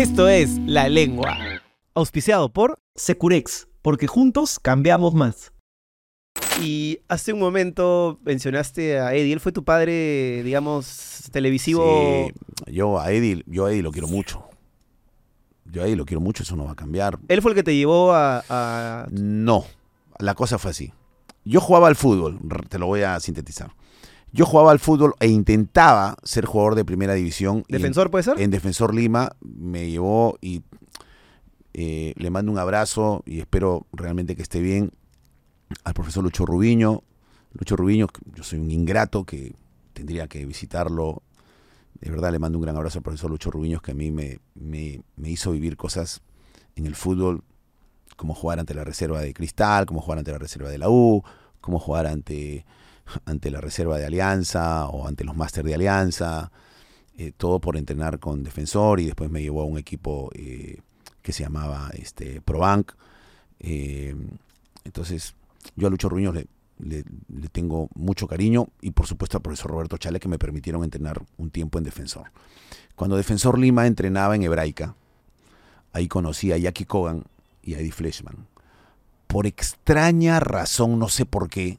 Esto es La Lengua. Auspiciado por Securex, porque juntos cambiamos más. Y hace un momento mencionaste a Eddie. Él fue tu padre, digamos, televisivo. Sí, yo a Eddie, yo a Eddie lo quiero mucho. Yo a Eddie lo quiero mucho, eso no va a cambiar. Él fue el que te llevó a. a- No, la cosa fue así. Yo jugaba al fútbol, te lo voy a sintetizar. Yo jugaba al fútbol e intentaba ser jugador de primera división. en- ¿Defensor puede ser? En Defensor Lima me llevó y eh, le mando un abrazo y espero realmente que esté bien al profesor Lucho Rubiño. Lucho Rubiño, yo soy un ingrato que tendría que visitarlo. De verdad le mando un gran abrazo al profesor Lucho Rubiño, que a mí me, me- me hizo vivir cosas en el fútbol, como jugar ante la reserva de Cristal, como jugar ante la reserva de la U, como jugar ante, ante la reserva de Alianza o ante los máster de Alianza eh, todo por entrenar con Defensor y después me llevó a un equipo eh, que se llamaba este, Probank. Eh, entonces, yo a Lucho Ruiños le, le- le tengo mucho cariño y por supuesto al profesor Roberto Chale que me permitieron entrenar un tiempo en Defensor. Cuando Defensor Lima entrenaba en Hebraica, ahí conocí a Jackie Cogan y a Eddie Fleshman. Por extraña razón, no sé por qué,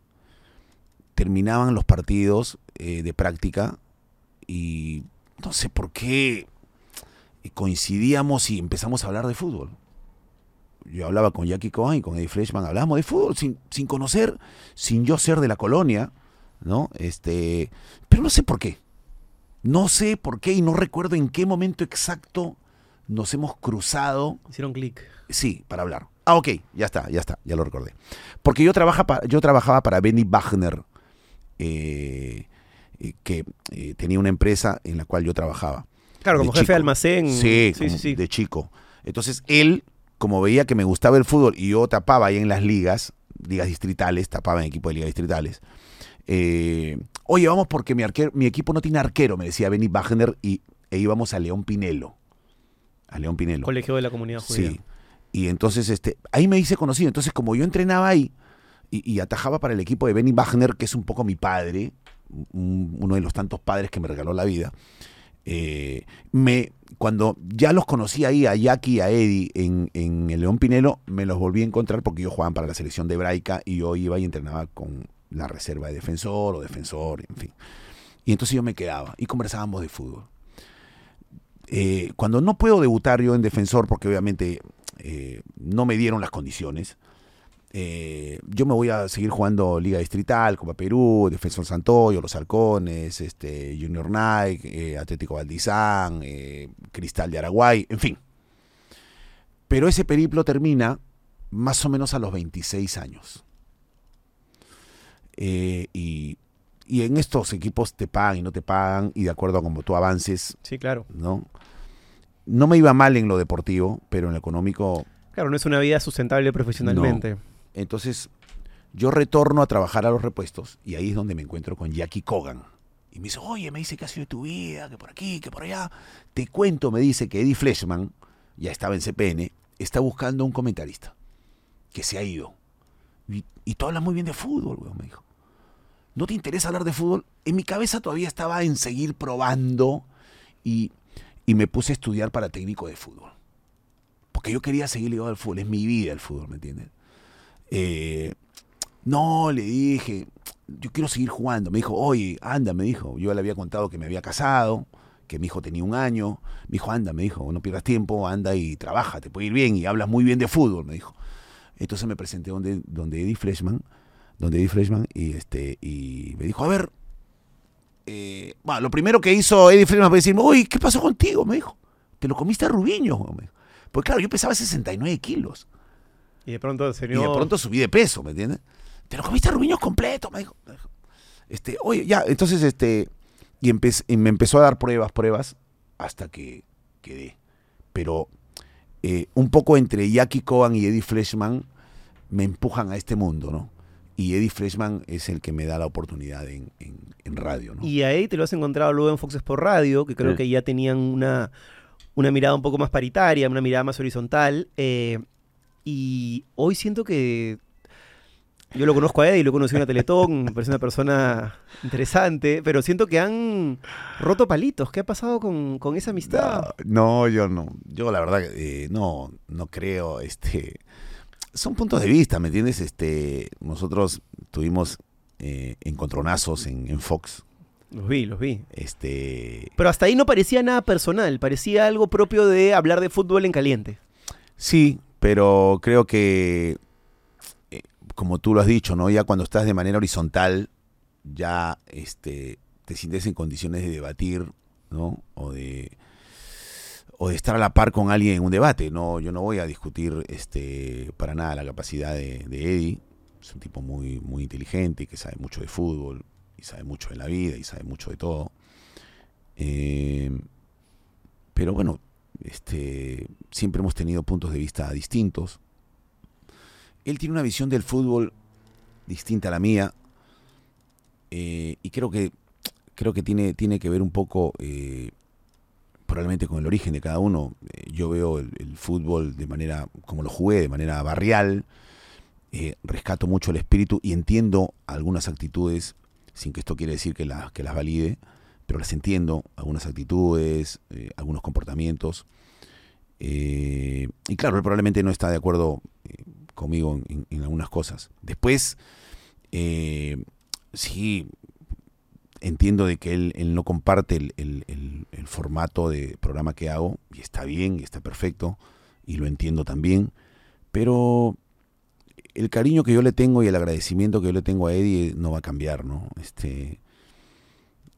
terminaban los partidos eh, de práctica y no sé por qué eh, coincidíamos y empezamos a hablar de fútbol. Yo hablaba con Jackie Cohen y con Eddie Fleshman, hablábamos de fútbol sin, sin conocer, sin yo ser de la colonia, ¿no? Este, pero no sé por qué. No sé por qué y no recuerdo en qué momento exacto nos hemos cruzado Hicieron clic. Sí, para hablar. Ah, ok, ya está, ya está, ya lo recordé. Porque yo, trabaja pa- yo trabajaba para Benny Wagner, eh, eh, que eh, tenía una empresa en la cual yo trabajaba. Claro, De como jefe chico. de almacén. Sí, sí, sí. de chico. Entonces él, como veía que me gustaba el fútbol y yo tapaba ahí en las ligas, ligas distritales, tapaba en equipo de ligas distritales. eh, Oye, vamos porque mi, arquero, mi equipo no tiene arquero, me decía Benny Wagner, y e íbamos a León Pinelo. A León Pinelo. Colegio de la Comunidad Judía. Sí. Y entonces, este, ahí me hice conocido. Entonces, como yo entrenaba ahí y, atajaba para el equipo de Benny Wagner, que es un poco mi padre, un- uno de los tantos padres que me regaló la vida, eh, me, cuando ya los conocí ahí, a Jackie y a Eddie en, en el León Pinelo, me los volví a encontrar porque ellos jugaban para la selección de Hebraica y yo iba y entrenaba con la reserva de defensor o defensor, en fin. Y entonces yo me quedaba y conversábamos de fútbol. Eh, cuando no puedo debutar yo en defensor, porque obviamente eh, no me dieron las condiciones, eh, yo me voy a seguir jugando Liga Distrital, Copa Perú, Defensor Santoyo, Los Halcones, este, Junior Nike, eh, Atlético Valdizán, eh, Cristal de Araguay, en fin. Pero ese periplo termina más o menos a los 26 años. Eh, y, y en estos equipos te pagan y no te pagan, y de acuerdo a cómo tú avances, Sí, claro. ¿no? No me iba mal en lo deportivo, pero en lo económico Claro, no es una vida sustentable profesionalmente. Entonces, yo retorno a trabajar a los repuestos y ahí es donde me encuentro con Jackie Cogan. Y me dice, oye, me dice que ha sido tu vida, que por aquí, que por allá. Te cuento, me dice que Eddie Fleshman, ya estaba en CPN, está buscando un comentarista que se ha ido. Y, y tú hablas muy bien de fútbol, weón, me dijo. ¿No te interesa hablar de fútbol? En mi cabeza todavía estaba en seguir probando y, y me puse a estudiar para técnico de fútbol. Porque yo quería seguir ligado al fútbol, es mi vida el fútbol, ¿me entiendes? Eh, no, le dije, yo quiero seguir jugando. Me dijo, oye, anda, me dijo. Yo le había contado que me había casado, que mi hijo tenía un año. Me dijo, anda, me dijo, no pierdas tiempo, anda y trabaja, te puede ir bien y hablas muy bien de fútbol, me dijo. Entonces me presenté donde, donde Eddie Freshman, donde Eddie Freshman, y este, y me dijo, a ver, eh, lo primero que hizo Eddie Freshman fue decirme, uy, ¿qué pasó contigo? Me dijo, te lo comiste a Rubiño, me. Pues claro, yo pesaba 69 kilos. Y de pronto el Y de pronto subí de peso, ¿me entiendes? Te lo comiste a Rubiños completo, me dijo. Este, oye, ya, entonces, este, y, empe- y me empezó a dar pruebas, pruebas, hasta que quedé. Pero eh, un poco entre Jackie Cohen y Eddie Fleshman me empujan a este mundo, ¿no? Y Eddie Freshman es el que me da la oportunidad en, en- en radio, ¿no? Y ahí te lo has encontrado luego en Fox Sports Radio, que creo que ya tenían una, una mirada un poco más paritaria, una mirada más horizontal. eh, y hoy siento que Yo lo conozco a Eddie, lo conocí en la Teletón, me parece una persona interesante, pero siento que han roto palitos. ¿Qué ha pasado con, con esa amistad? No, no, yo no. Yo la verdad eh, no, no creo. Este, son puntos de vista, ¿me entiendes? Este, nosotros tuvimos eh, encontronazos en, en Fox. Los vi, los vi. Este, Pero hasta ahí no parecía nada personal, parecía algo propio de hablar de fútbol en caliente. Sí, pero creo que, eh, como tú lo has dicho, ¿no? Ya cuando estás de manera horizontal, ya este, te sientes en condiciones de debatir, ¿no? O de, o de estar a la par con alguien en un debate. No, yo no voy a discutir este, para nada la capacidad de, Eddie. Es un tipo muy, muy inteligente que sabe mucho de fútbol, y sabe mucho de la vida, y sabe mucho de todo. Eh, pero bueno, este, siempre hemos tenido puntos de vista distintos. Él tiene una visión del fútbol distinta a la mía. eh, y creo que creo que tiene, tiene que ver un poco eh, probablemente con el origen de cada uno. Eh, yo veo el, fútbol de manera, como lo jugué, de manera barrial. rescato mucho el espíritu y entiendo algunas actitudes, sin que esto quiere decir que, las que las valide, pero las entiendo, algunas actitudes, eh, algunos comportamientos. Eh, y claro, él probablemente no está de acuerdo eh, conmigo en, algunas cosas. Después, eh, sí, entiendo de que él, no comparte el formato de programa que hago, y está bien, y está perfecto, y lo entiendo también, pero el cariño que yo le tengo y el agradecimiento que yo le tengo a Eddie no va a cambiar, ¿no? Este,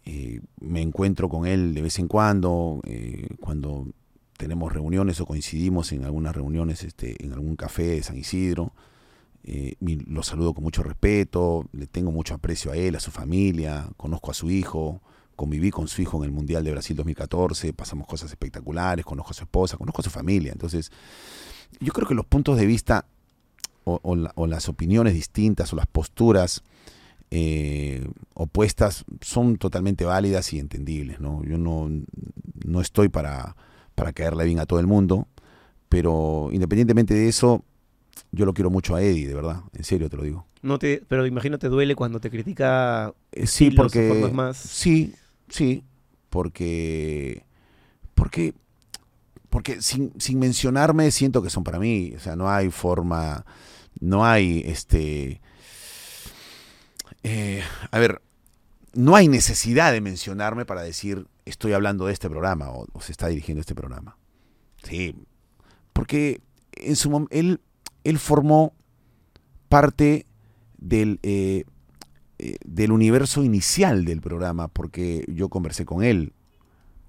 eh, me encuentro con él de vez en cuando, eh, cuando tenemos reuniones o coincidimos en algunas reuniones este, en algún café de San Isidro. Eh, lo saludo con mucho respeto, le tengo mucho aprecio a él, a su familia, conozco a su hijo, conviví con su hijo en el Mundial de Brasil 2014, pasamos cosas espectaculares, conozco a su esposa, conozco a su familia. Entonces, yo creo que los puntos de vista o las opiniones distintas o las posturas eh, opuestas son totalmente válidas y entendibles. ¿no? Yo no, no estoy para, para caerle bien a todo el mundo, pero independientemente de eso, yo lo quiero mucho a Eddie, de verdad, en serio te lo digo. No te, pero imagino te duele cuando te critica Eh, sí, porque... formas más. Sí, sí, porque... Porque, porque sin, sin mencionarme siento que son para mí, o sea, no hay forma, no hay este... eh, a ver, no hay necesidad de mencionarme para decir estoy hablando de este programa o, o se está dirigiendo este programa. Sí, porque en su él, él formó parte del, eh, eh, del universo inicial del programa, porque yo conversé con él,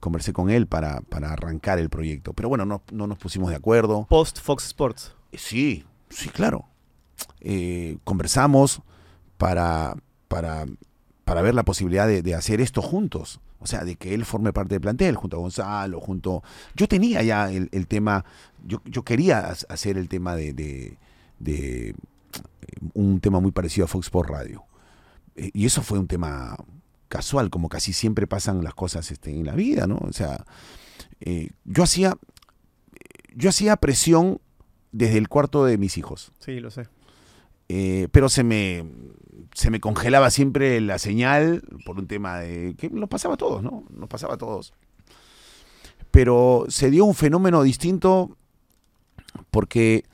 conversé con él para, para arrancar el proyecto. Pero bueno, no, no nos pusimos de acuerdo. Post Fox Sports. Sí, sí, claro. Eh, conversamos para, para, para ver la posibilidad de, hacer esto juntos. O sea, de que él forme parte del plantel, junto a Gonzalo, junto... Yo tenía ya el, tema, yo, yo quería ha- hacer el tema de, de- un tema muy parecido a Fox Sports Radio. Eh, y eso fue un tema casual, como casi siempre pasan las cosas este, en la vida, ¿no? O sea, eh, yo hacía yo hacía presión desde el cuarto de mis hijos. Sí, lo sé. Eh, pero se me, se me congelaba siempre la señal por un tema de que nos pasaba a todos, ¿no? Nos pasaba a todos. Pero se dio un fenómeno distinto porque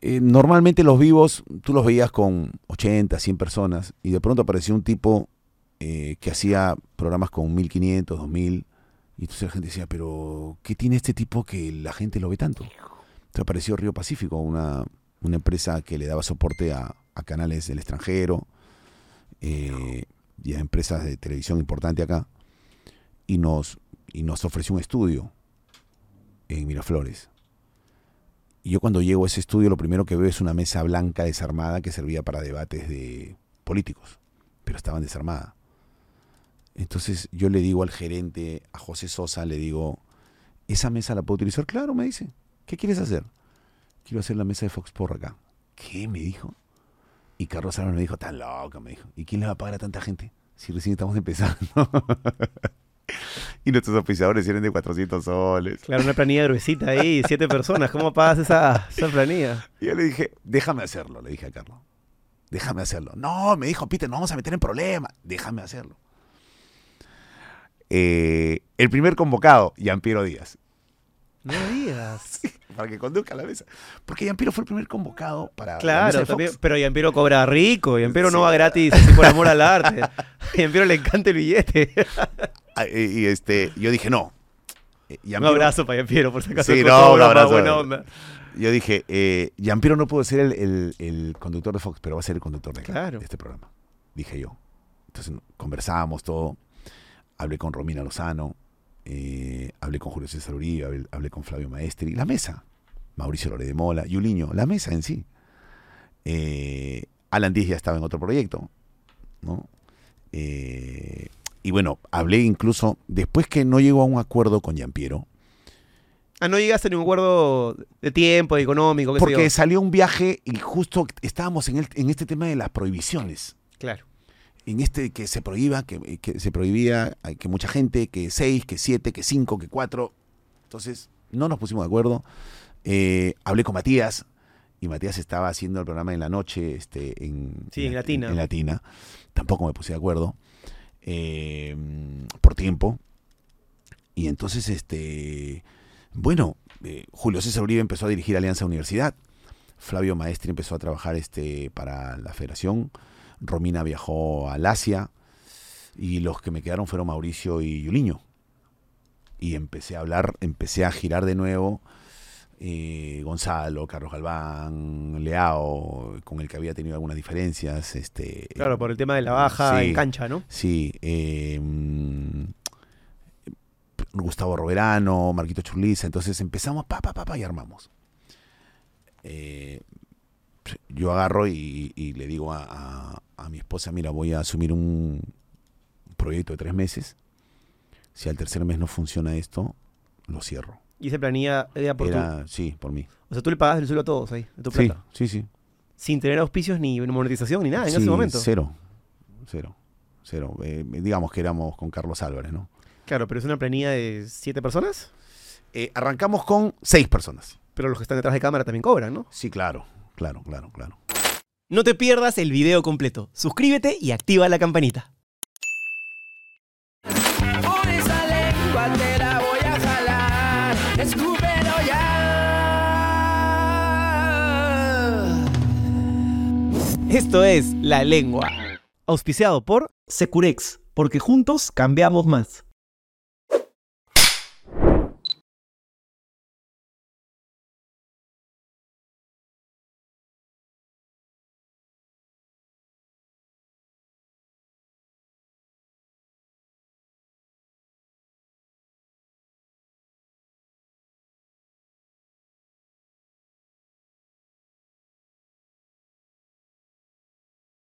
eh, normalmente los vivos tú los veías con 80, 100 personas y de pronto apareció un tipo eh, que hacía programas con 1500, 2000 y entonces la gente decía, pero ¿qué tiene este tipo que la gente lo ve tanto? Entonces apareció Río Pacífico, una, una empresa que le daba soporte a, canales del extranjero eh, y a empresas de televisión importante acá y nos, y nos ofreció un estudio en Miraflores. Y yo cuando llego a ese estudio lo primero que veo es una mesa blanca desarmada que servía para debates de políticos, pero estaban desarmada. Entonces yo le digo al gerente, a José Sosa, le digo, ¿esa mesa la puedo utilizar? Claro, me dice. ¿Qué quieres hacer? Quiero hacer la mesa de Fox por acá. ¿Qué? Me dijo. Y Carlos Álvarez me dijo, tan loco, me dijo. ¿Y quién le va a pagar a tanta gente? Si recién estamos empezando. y nuestros oficiadores eran de 400 soles. Claro, una planilla gruesita ahí, siete personas. ¿Cómo pagas esa, esa planilla? Y yo le dije, déjame hacerlo, le dije a Carlos. déjame hacerlo. No, me dijo Peter, nos vamos a meter en problemas, déjame hacerlo. Eh, el primer convocado, Piero Díaz, No digas. para que conduzca la mesa. Porque Piero fue el primer convocado para la mesa Claro, de Fox. también, pero Yampiero cobra rico, Yampiero no va gratis así por amor al arte. A Yampiero le encanta el billete. Ah, Y, este, yo dije, no. Eh, Un abrazo para Yampiero, por si acaso. Sí, no, un abrazo. buena onda. Yo dije, eh, Yampiero no pudo ser el, el- el conductor de Fox, pero va a ser el conductor de, Claro. de este programa. Dije yo. Entonces conversábamos todo. Hablé con Romina Lozano. Eh, hablé con Julio César Uribe. Hablé, hablé con Flavio Maestri. La mesa. Mauricio Lore de Mola. Yuliño. La mesa en sí. Eh, Alan Díaz ya estaba en otro proyecto. ¿no? Eh, y bueno, hablé incluso después que no llegó a un acuerdo con Yampiero. Ah, no llegaste a ningún acuerdo de tiempo, de económico, qué sé Porque yo. salió un viaje y justo estábamos en, el- en este tema de las prohibiciones. Claro. En este que se prohíba, que, que se prohibía que mucha gente, que seis, que siete, que cinco, que cuatro. Entonces, no nos pusimos de acuerdo. Eh, hablé con Matías y Matías estaba haciendo el programa en la noche este, en, Sí, en Latina. En, Latina. Tampoco me puse de acuerdo eh, por tiempo. Y entonces, este, bueno, eh, Julio César Uribe empezó a dirigir Alianza Universidad. Flavio Maestri empezó a trabajar este, para la federación. Romina viajó al Asia. Y los que me quedaron fueron Mauricio y Yuliño. Y empecé a hablar, empecé a girar de nuevo. eh, Gonzalo, Carlos Galván, Leao, con el que había tenido algunas diferencias. Este, Claro, por el tema de la baja Sí. en cancha, ¿no? Sí, eh, mm, Gustavo Roberano, Marquito Churliza, entonces empezamos, pa, pa, pa, pa, y armamos. Eh, yo agarro y, y le digo a, a- a mi esposa, mira, voy a asumir un proyecto de tres meses. Si al tercer mes no funciona esto, lo cierro. Y esa planilla era por tu... Era, sí, por mí. O sea, tú le pagas el suelo a todos ahí, de tu Sí, plata. sí, sí. Sin tener auspicios ni monetización ni nada en Sí, ese momento. Cero, cero, cero. Eh, digamos que éramos con Carlos Álvarez, ¿no? Claro, pero es una planilla de siete personas, Eh, arrancamos con seis personas. pero los que están detrás de cámara también cobran, ¿no? Sí, claro, claro, claro, claro. No te pierdas el video completo. Suscríbete y activa la campanita. Por esa lengua te la voy a jalar. Escúpelo ya. Esto es La Lengua. Auspiciado por Securex, porque juntos cambiamos más.